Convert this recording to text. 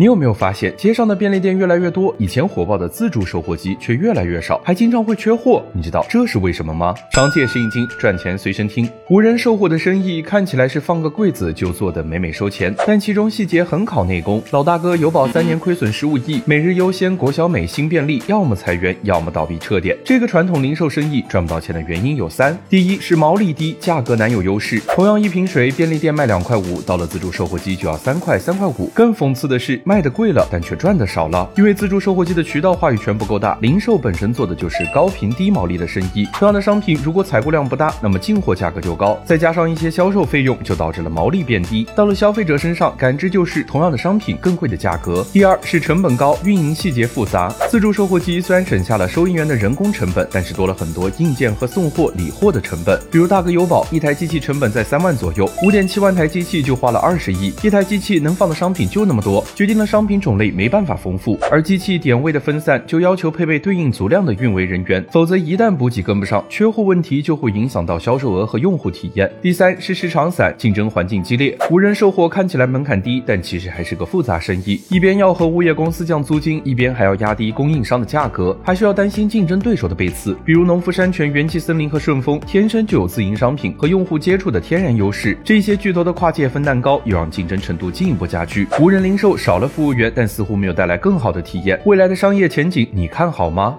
你有没有发现，街上的便利店越来越多，以前火爆的自助售货机却越来越少，还经常会缺货？你知道这是为什么吗？商界是一经，赚钱随身听。无人售货的生意看起来是放个柜子就做的美美收钱，但其中细节很考内功。老大哥油宝三年亏损十五亿，每日优先、国小美、新便利，要么裁员，要么倒闭撤店。这个传统零售生意赚不到钱的原因有三：第一是毛利低，价格难有优势。同样一瓶水，便利店卖两块五，到了自助售货机就要三块、三块五。更讽刺的是。卖的贵了，但却赚的少了，因为自助售货机的渠道话语权不够大。零售本身做的就是高频低毛利的生意，同样的商品如果采购量不大，那么进货价格就高，再加上一些销售费用，就导致了毛利变低。到了消费者身上，感知就是同样的商品更贵的价格。第二是成本高，运营细节复杂。自助售货机虽然省下了收银员的人工成本，但是多了很多硬件和送货理货的成本。比如大哥油宝，一台机器成本在三万左右，五点七万台机器就花了二十亿，一台机器能放的商品就那么多，决定。商品种类没办法丰富，而机器点位的分散就要求配备对应足量的运维人员，否则一旦补给跟不上，缺货问题就会影响到销售额和用户体验。第三是市场散，竞争环境激烈，无人售货看起来门槛低，但其实还是个复杂生意，一边要和物业公司降租金，一边还要压低供应商的价格，还需要担心竞争对手的背刺，比如农夫山泉、元气森林和顺丰，天生就有自营商品和用户接触的天然优势，这些巨头的跨界分蛋糕，又让竞争程度进一步加剧。无人零售少了。服务员，但似乎没有带来更好的体验。未来的商业前景，你看好吗？